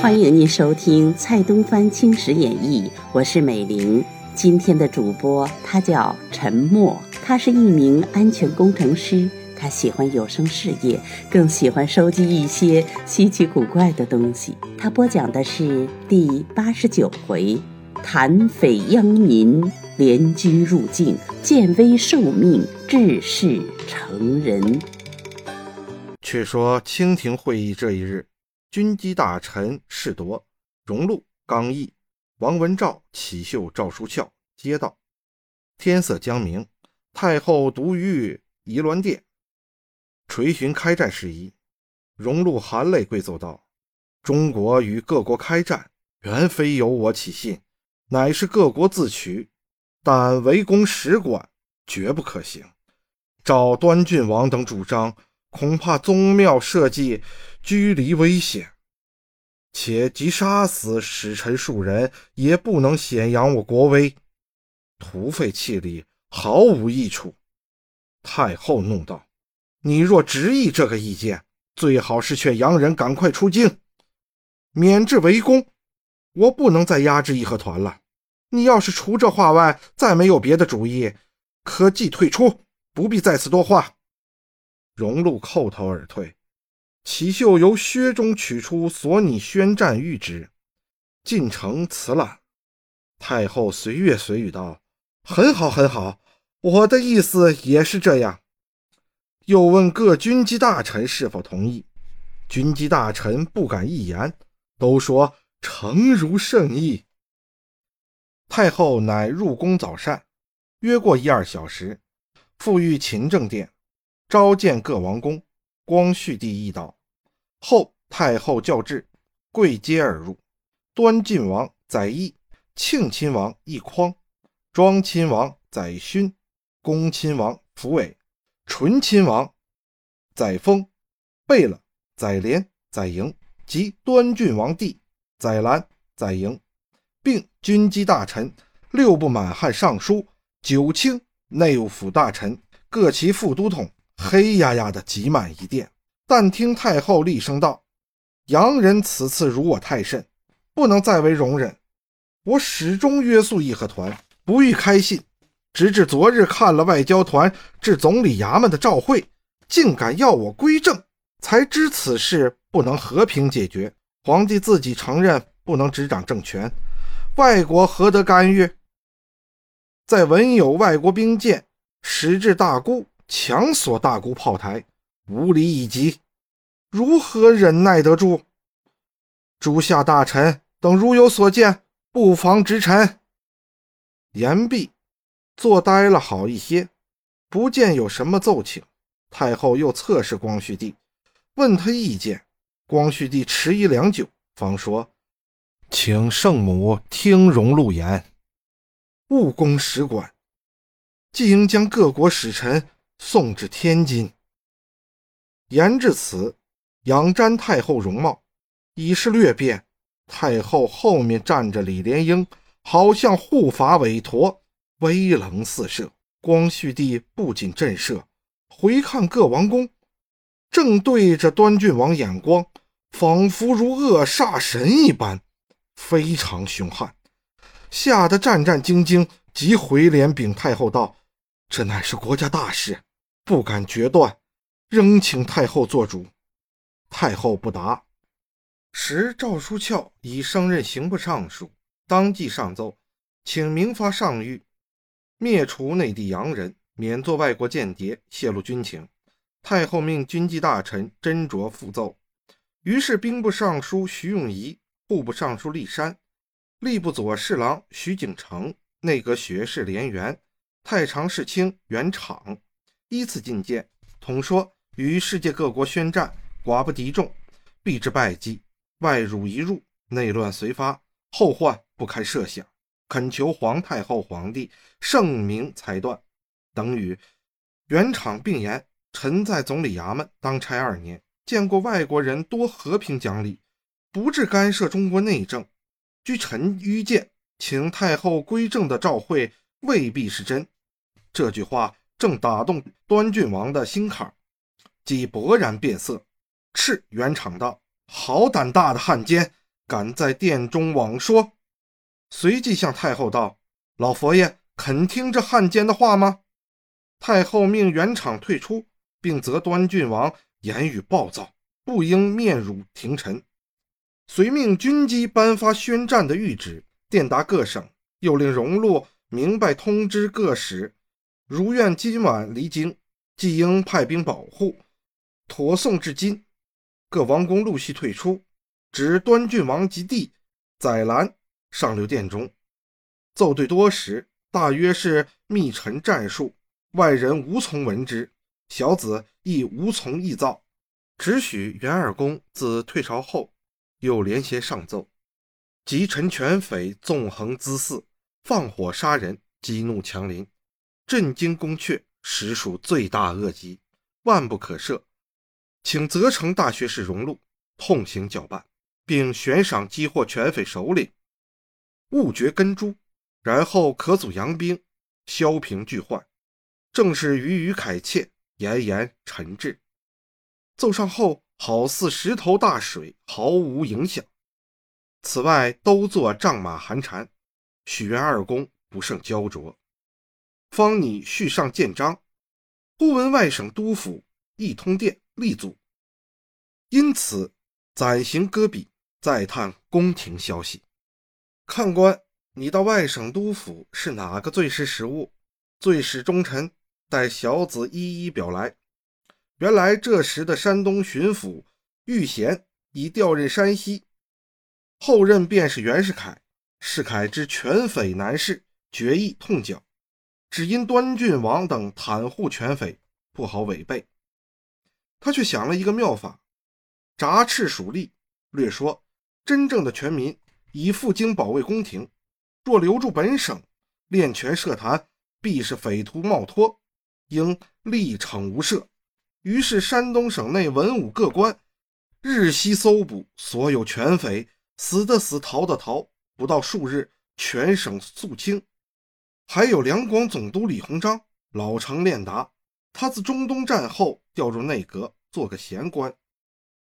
欢迎您收听蔡东藩青史演义，我是美玲。今天的主播他叫陈默，他是一名安全工程师，他喜欢有声事业，更喜欢收集一些稀奇古怪的东西。他播讲的是第八十九回：谭匪殃民，联军入境，建威受命，致仕成人。却说清廷会议这一日。军机大臣士铎、荣禄、刚毅、王文照、启秀、赵书翘接到。天色将明，太后独于仪銮殿垂询开战事宜。荣禄含泪跪奏道：“中国与各国开战，原非由我起信，乃是各国自取。但围攻使馆，绝不可行。照端郡王等主张。”恐怕宗庙社稷居离危险，且即杀死使臣数人，也不能显扬我国威，徒费气力，毫无益处。太后怒道：“你若执意这个意见，最好是劝洋人赶快出京，免致围攻。我不能再压制义和团了。你要是除这话外，再没有别的主意，可即退出，不必在此多话。”荣禄叩头而退，齐秀由靴中取出所拟宣战谕旨，进城辞了。太后随月随语道：“很好，很好，我的意思也是这样。”又问各军机大臣是否同意，军机大臣不敢一言，都说诚如圣意。太后乃入宫早膳，约过一二小时，复御勤政殿。召见各王公，光绪帝一道。后太后教制，跪阶而入。端郡王载衣，庆亲王奕匡，庄亲王载勋，恭亲王福伟，纯亲王载沣，贝勒载廉、载营及端郡王弟载兰、载营，并军机大臣、六部满汉尚书、九卿内务府大臣各旗副都统。黑压压的挤满一殿，但听太后厉声道：“洋人此次辱我太甚，不能再为容忍。我始终约束义和团，不欲开信。直至昨日看了外交团至总理衙门的照会，竟敢要我归正，才知此事不能和平解决。皇帝自己承认不能执掌政权，外国何得干预？再闻有外国兵舰驶至大沽。”强锁大沽炮台，无理以及，如何忍耐得住？诸下大臣等如有所见，不妨直陈。言毕，坐呆了好一些，不见有什么奏请。太后又侧视光绪帝，问他意见。光绪帝迟疑良久，方说：“请圣母听容禄言，务攻使馆，即应将各国使臣。”送至天津。言至此，仰瞻太后容貌，已是略变。太后后面站着李莲英，好像护法韦陀，威棱四射。光绪帝不仅震慑，回看各王公，正对着端郡王眼光，仿佛如恶煞神一般，非常凶悍，吓得战战兢兢，急回脸禀太后道。这乃是国家大事，不敢决断，仍请太后做主。太后不答。时赵书翘已升任刑部尚书，当即上奏，请明发上谕，灭除内地洋人，免做外国间谍，泄露军情。太后命军机大臣斟酌复奏。于是兵部尚书徐永仪、户部尚书立山、吏部左侍郎徐景成、内阁学士连元。太常侍卿袁敞依次进谏，统说与世界各国宣战，寡不敌众，必致败绩。外辱一入，内乱随发，后患不堪设想。恳求皇太后、皇帝圣明裁断。等语。袁敞并言：臣在总理衙门当差二年，见过外国人多和平讲理，不致干涉中国内政。据臣愚见，请太后归正的诏会未必是真。这句话正打动端郡王的心坎即勃然变色，斥元昶道：“好胆大的汉奸，敢在殿中妄说！”随即向太后道：“老佛爷肯听这汉奸的话吗？”太后命元昶退出，并责端郡王言语暴躁，不应面辱廷臣。遂命军机颁发宣战的谕旨，电达各省，又令荣禄明白通知各使，如愿今晚离京，即应派兵保护，妥送至今。各王公陆续退出，指端郡王及弟载兰上留殿中，奏对多时，大约是密陈战术，外人无从闻之，小子亦无从臆造，只许元二公自退朝后。又连携上奏，及陈权匪纵横滋肆，放火杀人，激怒强邻，震惊宫阙，实属罪大恶极，万不可赦。请责成大学士荣禄痛刑绞办，并悬赏击获权匪首领，误绝根株，然后可组洋兵，消平巨患。正是语语凯切，言言陈志。奏上后。好似石头大水，毫无影响。此外，都作仗马寒蝉，许愿二公不胜焦灼。方拟续上建章，忽闻外省督府一通电立阻，因此暂行搁笔，再探宫廷消息。看官，你到外省督府是哪个最是实务？最是忠臣，待小子一一表来。原来这时的山东巡抚玉贤已调任山西，后任便是袁世凯。世凯知权匪难事，决意痛剿，只因端郡王等袒护权匪，不好违背。他却想了一个妙法：札赤属吏。略说，真正的权民已赴京保卫宫廷，若留住本省，练权设坛，必是匪徒冒脱，应力惩无赦。于是，山东省内文武各官日夕搜捕所有权匪，死的死，逃的逃，不到数日，全省肃清。还有两广总督李鸿章，老成练达，他自中东战后调入内阁，做个闲官。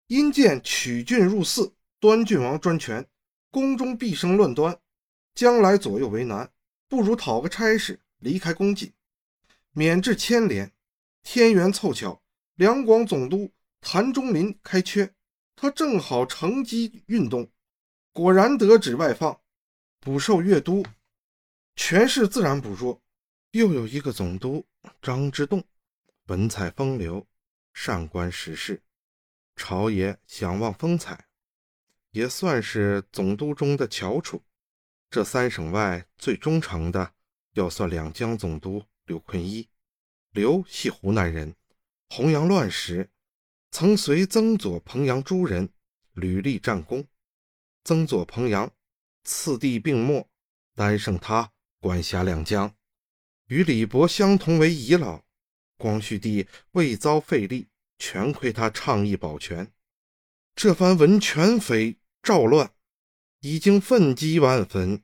因见取郡入寺，端郡王专权，宫中必生乱端，将来左右为难，不如讨个差事，离开宫禁，免致牵连。天缘凑巧。两广总督谭中林开缺，他正好乘机运动，果然得旨外放，补授阅都，权势自然不弱。又有一个总督张之洞，文采风流，善观时事，朝野想望风采，也算是总督中的翘楚。这三省外最忠诚的，要算两江总督刘坤一。刘系湖南人。洪阳乱时，曾随曾左彭阳诸人屡立战功。曾左彭阳次第病没，单剩他管辖两江，与李博相同为遗老。光绪帝未遭废立，全亏他倡议保全。这番闻权匪赵乱，已经愤激万分。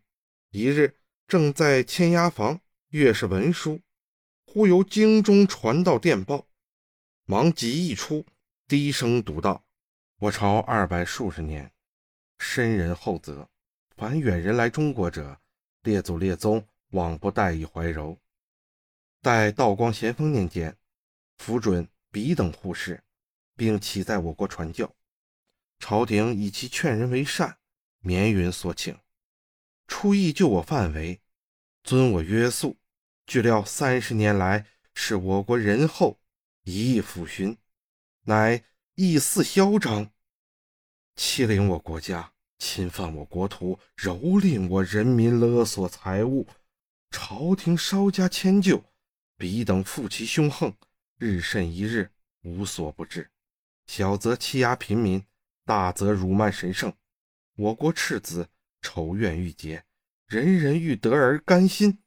一日，正在签押房阅是文书，忽由京中传到电报。忙急一出，低声读道：“我朝二百数十年，深人厚泽，凡远人来中国者，列祖列宗往不待以怀柔。待道光咸丰年间，符准彼等护士，并起在我国传教。朝廷以其劝人为善，绵云所请，出意就我范围，遵我约束。据料三十年来，是我国仁厚。”一意抚寻，乃意似嚣张，欺凌我国家，侵犯我国土，蹂躏我人民，勒索财物。朝廷稍加迁就，彼等负其凶横，日甚一日，无所不至。小则欺压平民，大则辱慢神圣。我国赤子仇怨欲结，人人欲得而甘心。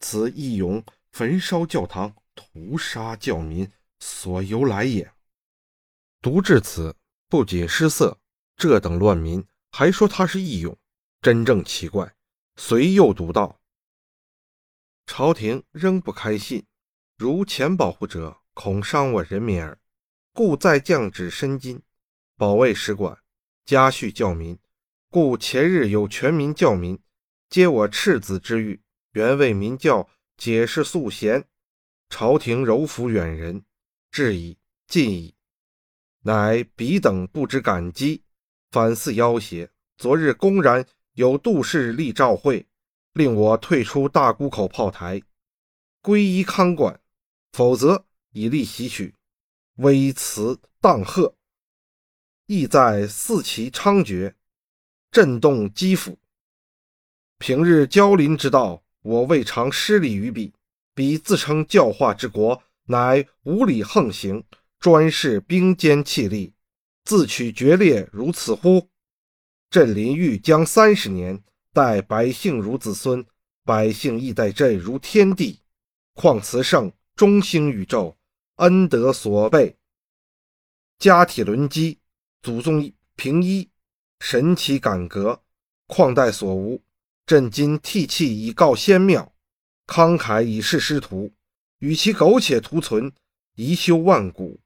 此义勇焚烧教堂，屠杀教民。所由来也。读至此，不仅失色，这等乱民还说他是义勇，真正奇怪。遂又读道：朝廷仍不开信，如前保护者，恐伤我人民耳，故再降旨申金，保卫使馆，加恤教民。故前日有全民教民，皆我赤子之欲，原为民教解释素贤。朝廷柔服远人，至矣，尽矣。乃彼等不知感激，反似要挟。昨日公然有杜氏立诏会，令我退出大沽口炮台，归依康管，否则以利袭取，微辞荡贺，意在四其猖獗。震动基辅。平日交邻之道，我未尝失礼于彼。彼自称教化之国，乃无礼横行，专事兵坚气力，自取决裂如此乎？朕临御将三十年，待百姓如子孙，百姓亦待朕如天地。况慈圣中兴宇宙，恩德所备，家体轮机，祖宗平一。神奇感革，况待所无。朕今涕泣以告先庙，慷慨以示师徒。与其苟且图存，宜修万古。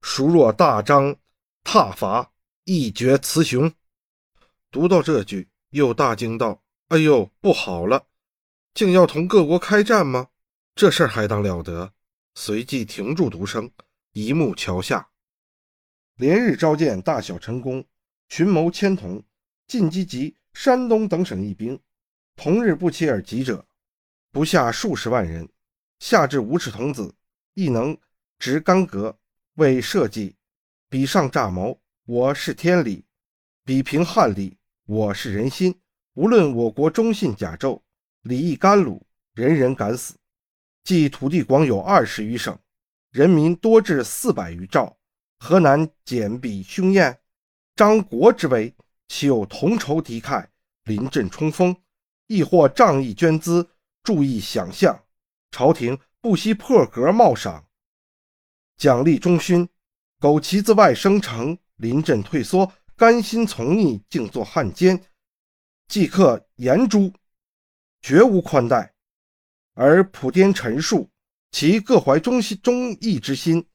孰若大张挞伐，一决雌雄？读到这句，又大惊道：“哎呦，不好了！竟要同各国开战吗？这事儿还当了得？”随即停住读声，一目桥下，连日召见大小臣工。群谋牵同，进击及山东等省一兵，同日不期而及者，不下数十万人。下至无耻童子，亦能执干戈为社稷。比上诈谋，我是天理；比平汉理，我是人心。无论我国忠信甲胄，礼义甘鲁，人人敢死。即土地广有二十余省，人民多至四百余兆，河南简比凶焰？张国之威，岂有同仇敌忾、临阵冲锋，亦或仗义捐资、注意想象？朝廷不惜破格冒赏，奖励忠勋，苟其自外生成，临阵退缩，甘心从逆，竟作汉奸，即刻严诛，绝无宽待。而普天陈述，其各怀忠心忠义之心，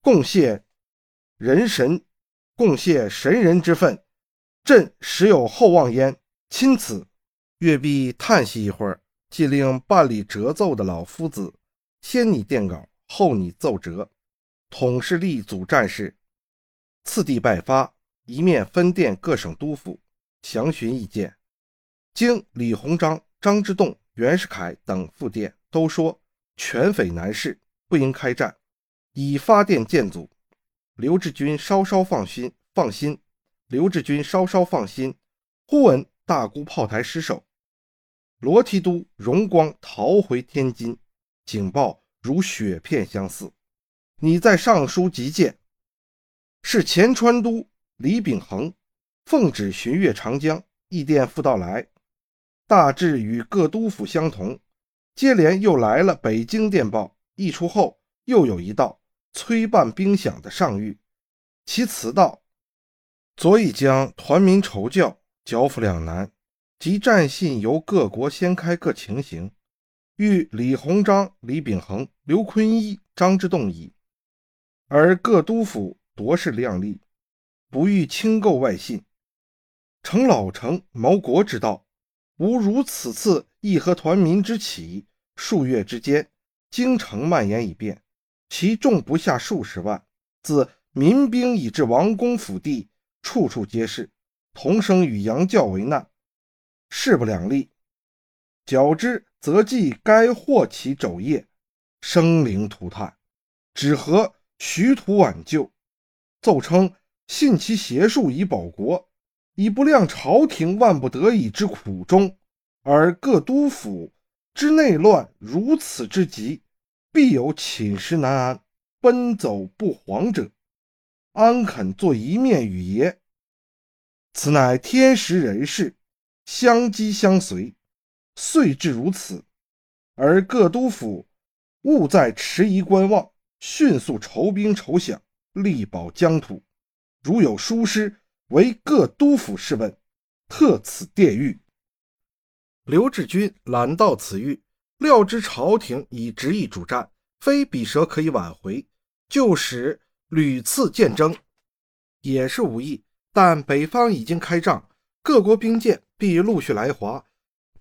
共谢人神。共谢神人之分，朕实有厚望焉。钦此。岳必叹息一会儿，即令办理折奏的老夫子先拟电稿，后拟奏折，统是立组战事，次第拜发，一面分电各省督府，详询意见。经李鸿章、张之洞、袁世凯等复电，都说全匪难事，不应开战，已发电建组。刘志军稍稍放心，放心。刘志军稍稍放心。忽闻大沽炮台失守，罗提督荣光逃回天津，警报如雪片相似。你在上书急见，是前川都李秉衡奉旨巡阅长江，驿电复到来，大致与各督府相同。接连又来了北京电报，一出后又有一道。催办兵饷的上谕，其词道：“昨已将团民筹教剿抚两难，即战信由各国先开各情形，欲李鸿章、李秉衡、刘坤一、张之洞矣。而各督府夺是量力，不欲轻购外信。成老成谋国之道，吾如此次义和团民之起，数月之间，京城蔓延已变。”其众不下数十万，自民兵以至王公府地，处处皆是，同生与洋教为难，势不两立。较之，则计该获其肘腋，生灵涂炭，只合徐图挽救。奏称信其邪术以保国，以不量朝廷万不得已之苦衷，而各督府之内乱如此之急。必有寝食难安、奔走不惶者，安肯做一面与爷？此乃天时人事相击相随，遂至如此。而各督府务在迟疑观望，迅速筹兵筹饷，力保疆土。如有疏失，为各督府试问，特此电谕。刘志军览到此谕。料知朝廷已执意主战，非比蛇可以挽回，就使屡次见征，也是无益。但北方已经开仗，各国兵舰必陆续来华，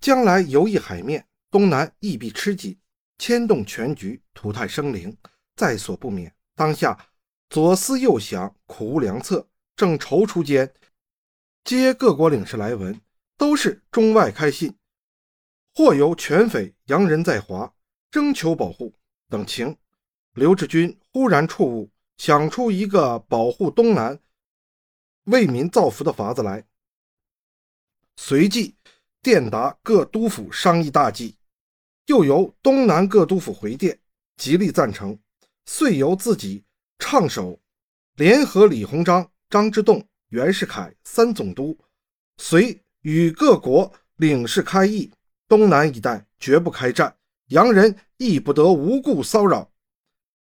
将来游弋海面，东南亦必吃紧，牵动全局，涂炭生灵，在所不免。当下左思右想，苦无良策，正踌躇间，接各国领事来文，都是中外开信，或由权匪洋人在华，征求保护等情。刘志军忽然触悟，想出一个保护东南。为民造福的法子来，随即电达各督府商议大计，又由东南各督府回电，极力赞成。遂由自己唱首，联合李鸿章、张之洞、袁世凯三总督，遂与各国领事开议：东南一带绝不开战，洋人亦不得无故骚扰。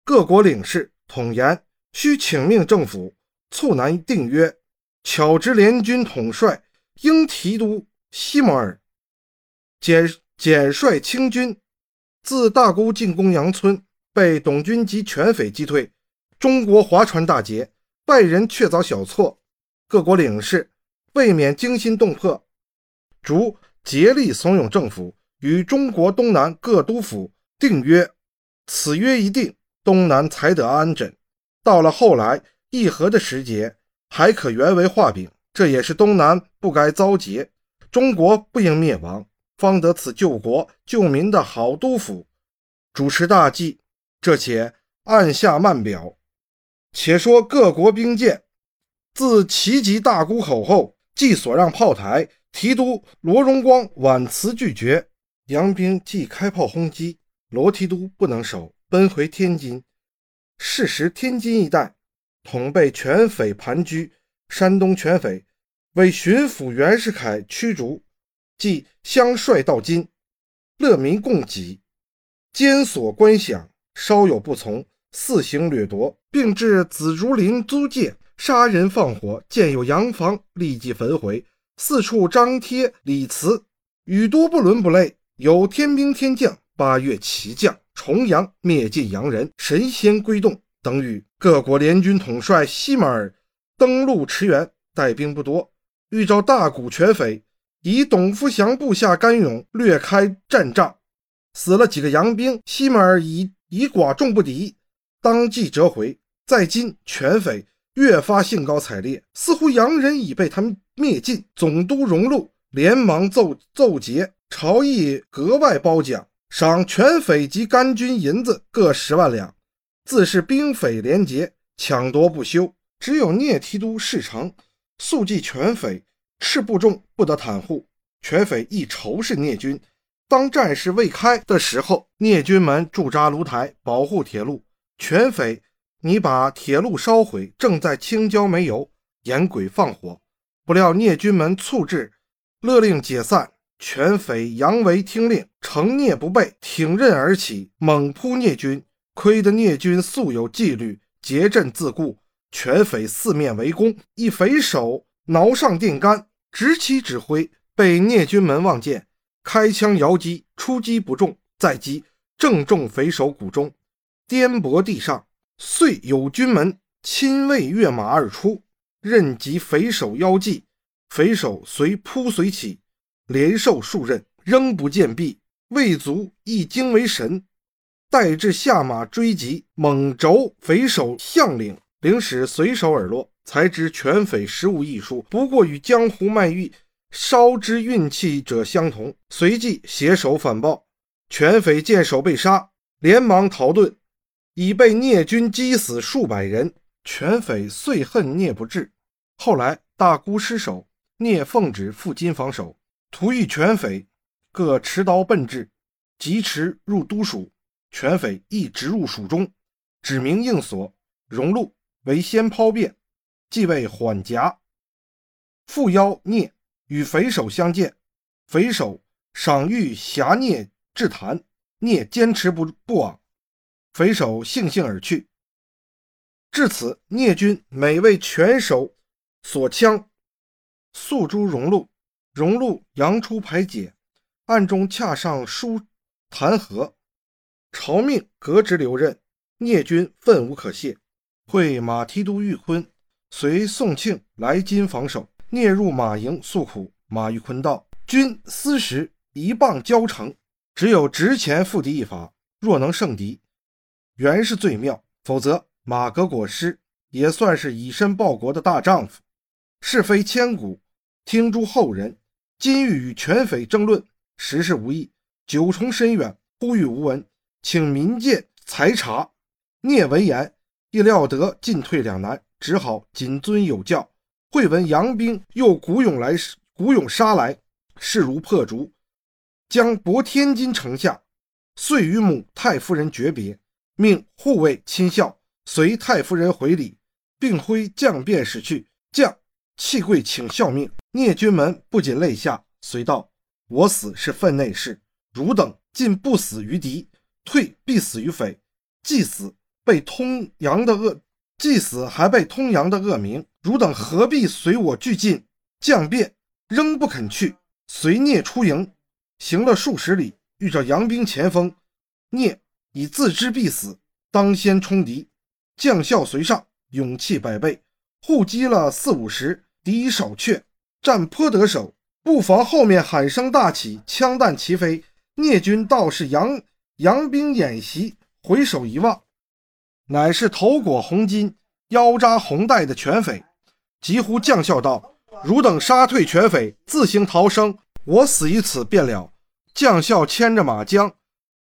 各国领事统言：需请命政府促南定约。巧知联军统帅应提督西摩尔简简率清军自大沽进攻杨村，被董军及全匪击退。中国划船大捷，外人确凿小错。各国领事未免惊心动魄，逐竭力怂恿政府与中国东南各督府订约。此约一定，东南才得安枕。到了后来议和的时节。还可原为画饼，这也是东南不该遭劫，中国不应灭亡，方得此救国救民的好督府主持大计。这且按下慢表。且说各国兵舰自齐集大沽口后，即所让炮台，提督罗荣光婉辞拒绝。洋兵即开炮轰击，罗提督不能守，奔回天津。事实天津一带。统被全匪盘踞，山东全匪为巡抚袁世凯驱逐，即相率到京，乐民共给，监所官饷，稍有不从，肆行掠夺，并至紫竹林租界，杀人放火，见有洋房，立即焚毁，四处张贴礼词，语多不伦不类，有天兵天将，八月齐将，重阳灭尽洋人，神仙归洞。等与各国联军统帅西马尔登陆驰援，带兵不多，遇召大股全匪，以董福祥部下甘勇略开战仗，死了几个洋兵。西门儿以以寡众不敌，当即折回。在今全匪越发兴高采烈，似乎洋人已被他们灭尽。总督荣禄连忙奏奏捷，朝议格外褒奖，赏全匪及甘军银子各十万两。自是兵匪连结，抢夺不休。只有聂提督事成，速记全匪，赤不重不得袒护。全匪亦仇视聂军。当战事未开的时候，聂军们驻扎芦台，保护铁路。全匪你把铁路烧毁，正在青椒煤油，严鬼放火。不料聂军们促至，勒令解散。全匪扬为听令，乘聂不备，挺刃而起，猛扑聂军。亏得聂军素有纪律，结阵自固，全匪四面围攻。一匪首挠上电杆，执起指挥，被聂军门望见，开枪遥击，出击不中，再击正中匪首骨中，颠簸地上。遂有军门亲卫跃马而出，任及匪首腰际，匪首随扑随起，连受数刃，仍不见毙。魏卒一惊为神。待至下马追击，猛轴匪首将领，灵使随手而落，才知全匪实无艺术，不过与江湖卖艺、烧之运气者相同。随即携手反报，全匪见首被杀，连忙逃遁，已被聂军击死数百人。全匪遂恨聂不至。后来大姑失守，聂奉旨赴京防守，突遇全匪，各持刀奔至，疾驰入都署。全匪亦直入蜀中，指名应所。荣禄为先抛变，即为缓夹。复邀聂与匪首相见，匪首赏谕挟聂致谈，聂坚持不不往，匪首悻悻而去。至此，聂军每为全首所枪，诉诸荣禄，荣禄扬出排解，暗中恰上书弹劾。朝命革职留任，聂军愤无可泄，会马提督玉坤随宋庆来金防守。聂入马营诉苦，马玉坤道：“君思时一棒交成，只有值钱赴敌一法。若能胜敌，原是最妙；否则，马革裹尸，也算是以身报国的大丈夫。是非千古，听诸后人。今欲与权匪争论，实是无益。九重深远，呼吁无闻。”请民间裁察，聂闻言，亦料得进退两难，只好谨遵有教。会闻杨兵又鼓勇来，鼓勇杀来，势如破竹，将博天津城下。遂与母太夫人诀别，命护卫亲孝，随太夫人回礼，并挥将便使去。将弃跪请效命。聂军门不禁泪下，遂道：“我死是分内事，汝等竟不死于敌。”退必死于匪，既死被通阳的恶，既死还被通阳的恶名。汝等何必随我俱进？将便仍不肯去，随聂出营，行了数十里，遇着杨兵前锋。聂已自知必死，当先冲敌，将校随上，勇气百倍，互击了四五十，敌已少却，战颇得手。不妨后面喊声大起，枪弹齐飞。聂军道是杨。杨兵演习，回首一望，乃是头裹红巾、腰扎红带的犬匪。急呼将校道：“汝等杀退犬匪，自行逃生，我死于此便了。”将校牵着马缰，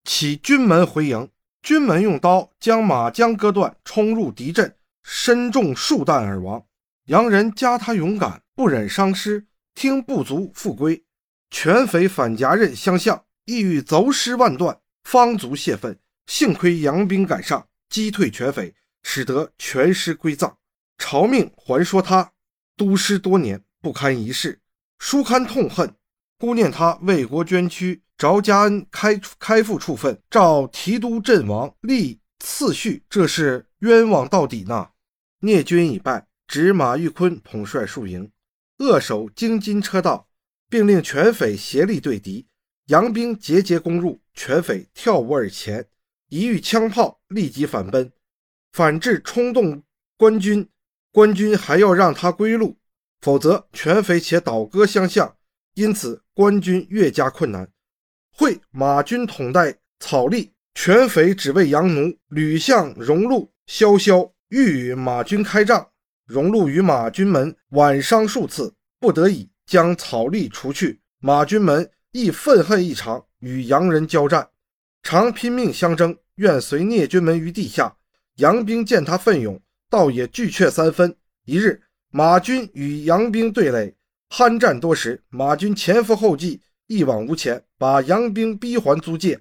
起军门回营。军门用刀将马缰割断，冲入敌阵，身中数弹而亡。洋人加他勇敢，不忍伤师，听不足复归。犬匪反夹刃相向，意欲走尸万段。方足泄愤，幸亏杨兵赶上，击退全匪，使得全师归葬。朝命还说他督师多年，不堪一世，书堪痛恨，孤念他为国捐躯，着家恩开开复处分，召提督阵亡，立次序，这是冤枉到底呢。聂军已败，指马玉坤统帅数营，扼守京津车道，并令全匪协力对敌。杨兵节节攻入，全匪跳舞而前，一遇枪炮，立即反奔，反至冲动官军，官军还要让他归路，否则全匪且倒戈相向，因此官军越加困难。会马军统带草吏，全匪只为洋奴，屡向荣禄、萧萧欲与马军开仗，荣禄与马军门晚伤数次，不得已将草笠除去，马军门。亦愤恨异常，与洋人交战，常拼命相争，愿随聂军门于地下。杨兵见他奋勇，倒也惧怯三分。一日，马军与杨兵对垒，酣战多时，马军前赴后继，一往无前，把杨兵逼还租界。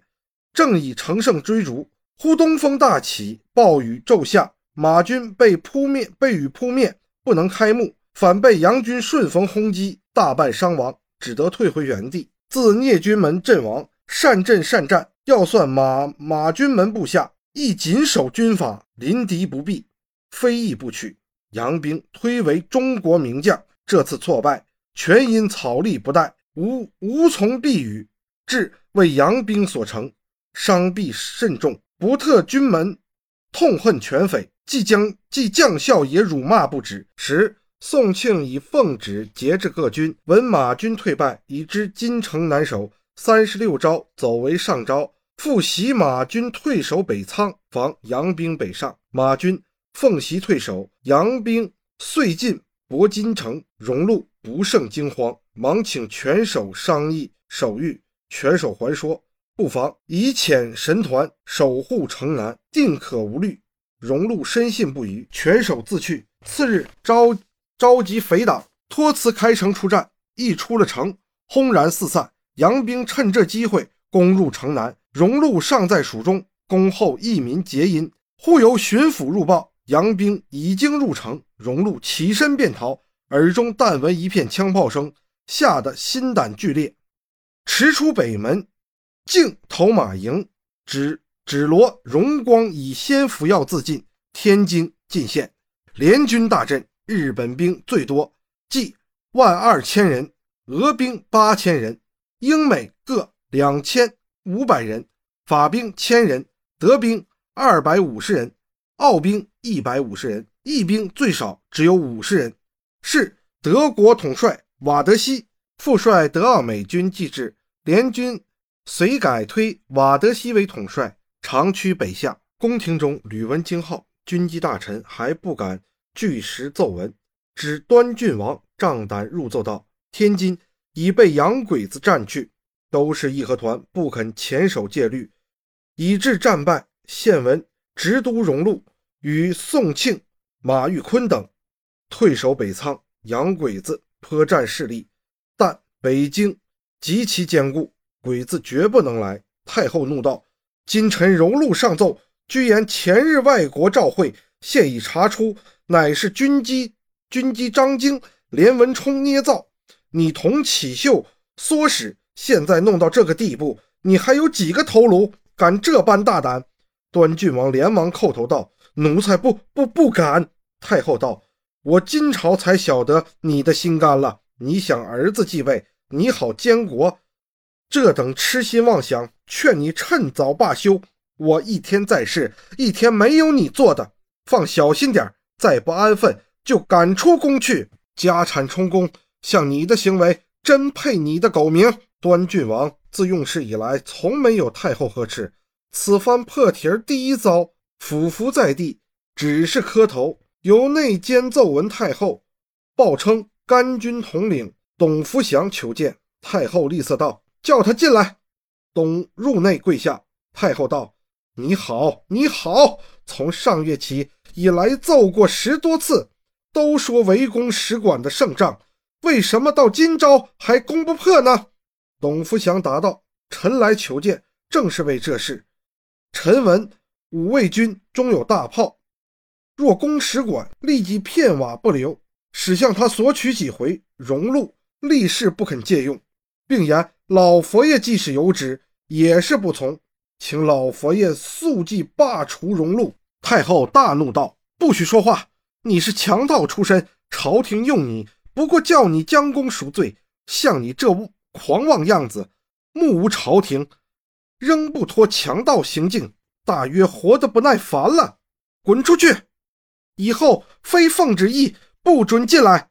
正以乘胜追逐，忽东风大起，暴雨骤下，马军被扑灭，被雨扑灭，不能开幕，反被杨军顺风轰击，大半伤亡，只得退回原地。自聂军门阵亡，善阵善战，要算马马军门部下亦谨守军法，临敌不避，非义不取。杨兵推为中国名将，这次挫败全因草吏不待，无无从避雨，致为杨兵所成，伤必甚重。不特军门痛恨权匪，即将即将校也辱骂不止，时。宋庆以奉旨节制各军，闻马军退败，已知金城难守，三十六招走为上招，复袭马军退守北仓，防杨兵北上。马军奉袭退守，杨兵遂进博金城，荣禄不胜惊慌，忙请全守商议守御。全守还说不妨，以遣神团守护城南，定可无虑。荣禄深信不疑，全守自去。次日召。召集匪党，托辞开城出战。一出了城，轰然四散。杨兵趁这机会攻入城南。荣禄尚在蜀中，恭候义民结因。忽由巡抚入报，杨兵已经入城。荣禄起身便逃，耳中但闻一片枪炮声，吓得心胆俱裂，驰出北门，径投马营，指指罗荣光以先服药自尽。天津进献，联军大阵。日本兵最多，计万二千人；俄兵八千人，英美各两千五百人，法兵千人，德兵二百五十人，奥兵一百五十人，义兵最少只有五十人。是德国统帅瓦德西副帅德奥美军继至，联军遂改推瓦德西为统帅，长驱北下。宫廷中屡闻惊号，军机大臣还不敢据实奏闻。指端郡王仗胆入奏道：“天津已被洋鬼子占去，都是义和团不肯前守戒律，以致战败。现闻直督荣禄与宋庆、马玉坤等退守北仓，洋鬼子颇占势力，但北京极其坚固，鬼子绝不能来。”太后怒道：“今臣荣禄上奏。”居言前日外国召会，现已查出，乃是军机军机张京、连文冲捏造。你同启秀唆使，现在弄到这个地步，你还有几个头颅敢这般大胆？端郡王连忙叩头道：“奴才不不不敢。”太后道：“我今朝才晓得你的心肝了。你想儿子继位，你好监国，这等痴心妄想，劝你趁早罢休。”我一天在世，一天没有你做的，放小心点再不安分就赶出宫去，家产充公。像你的行为，真配你的狗名。端郡王自用事以来，从没有太后呵斥，此番破题儿第一遭，俯伏在地，只是磕头。由内监奏闻太后，报称甘军统领董福祥求见。太后厉色道：“叫他进来。”董入内跪下。太后道。你好，你好！从上月起已来奏过十多次，都说围攻使馆的胜仗，为什么到今朝还攻不破呢？董福祥答道：“臣来求见，正是为这事。臣闻五卫军中有大炮，若攻使馆，立即片瓦不留。使向他索取几回，荣禄立誓不肯借用，并言老佛爷即使有旨，也是不从。”请老佛爷速即罢除荣禄。太后大怒道：“不许说话！你是强盗出身，朝廷用你不过叫你将功赎罪。像你这物狂妄样子，目无朝廷，仍不脱强盗行径，大约活得不耐烦了。滚出去！以后非奉旨意，不准进来。”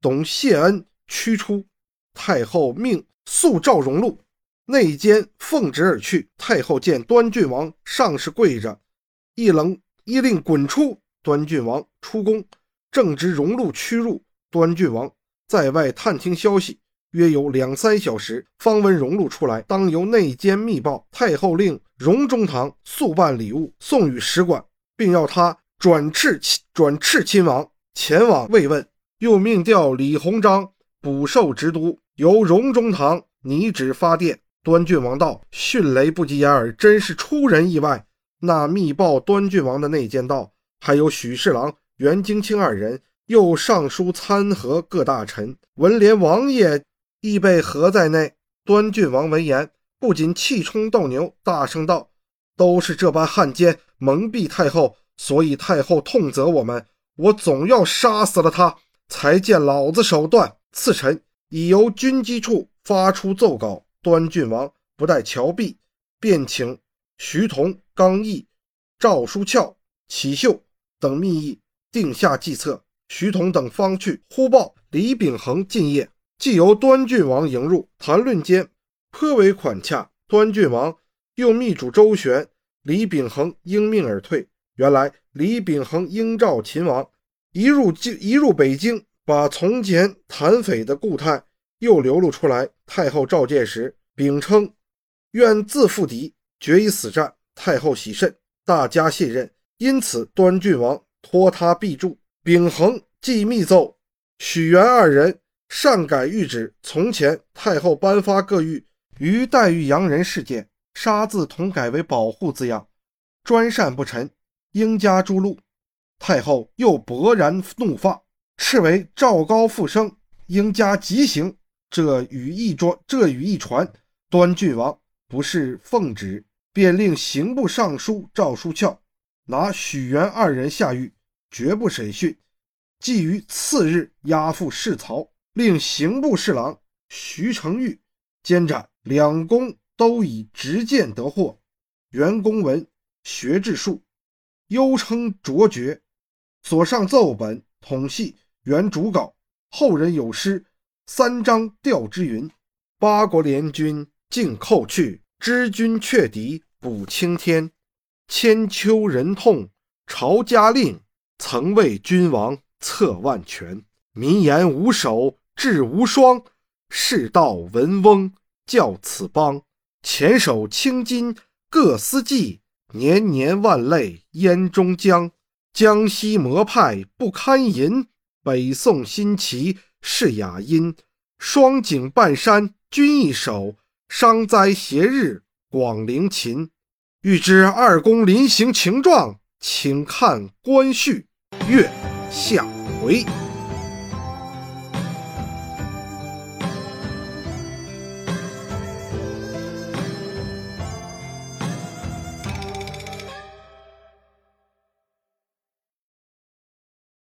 董谢恩驱出。太后命速召荣禄。内监奉旨而去，太后见端郡王上是跪着，一冷一令滚出。端郡王出宫，正值荣禄驱入，端郡王在外探听消息，约有两三小时，方闻荣禄出来，当由内监密报。太后令荣中堂速办礼物送与使馆，并要他转敕转敕亲王前往慰问，又命调李鸿章补授直督，由荣中堂拟旨发电。端郡王道：“迅雷不及掩耳，真是出人意外。”那密报端郡王的内监道：“还有许侍郎、袁京卿二人，又上书参劾各大臣，文连王爷亦被合在内。”端郡王闻言，不仅气冲斗牛，大声道：“都是这般汉奸蒙蔽太后，所以太后痛责我们，我总要杀死了他，才见老子手段。”次臣已由军机处发出奏稿。端郡王不待乔毕，便请徐同、刚毅、赵书翘、启秀等密议，定下计策。徐同等方去，忽报李秉衡进谒，即由端郡王迎入，谈论间颇为款洽。端郡王又密嘱周旋，李秉衡应命而退。原来李秉衡应召秦王，一入京，一入北京，把从前谈匪的故态。又流露出来。太后召见时，秉称愿自负敌，决一死战。太后喜甚，大加信任，因此端郡王托他必助。秉衡即密奏许元二人。擅改谕旨。从前太后颁发各谕于黛玉洋人事件，杀字同改为保护字样，专擅不臣，应加诛戮。太后又勃然怒发，斥为赵高复生，应加极刑。这语一传，这语一传，端郡王不是奉旨，便令刑部尚书赵书翘拿许元二人下狱，绝不审讯。即于次日押赴市曹，令刑部侍郎徐成玉监斩。两公都以执剑得获。袁公文学治术，优称卓绝。所上奏本统系原主稿，后人有诗三章调之云：“八国联军尽寇去，知军却敌补青天。千秋人痛朝家令，曾为君王策万全。民言无首志无双，世道文翁教此邦。前手青巾各司记，年年万泪烟中江。”江西魔派不堪吟，北宋新奇是雅音。双井半山君一首，商哉斜日广陵秦。欲知二公临行情状，请看关续月下回。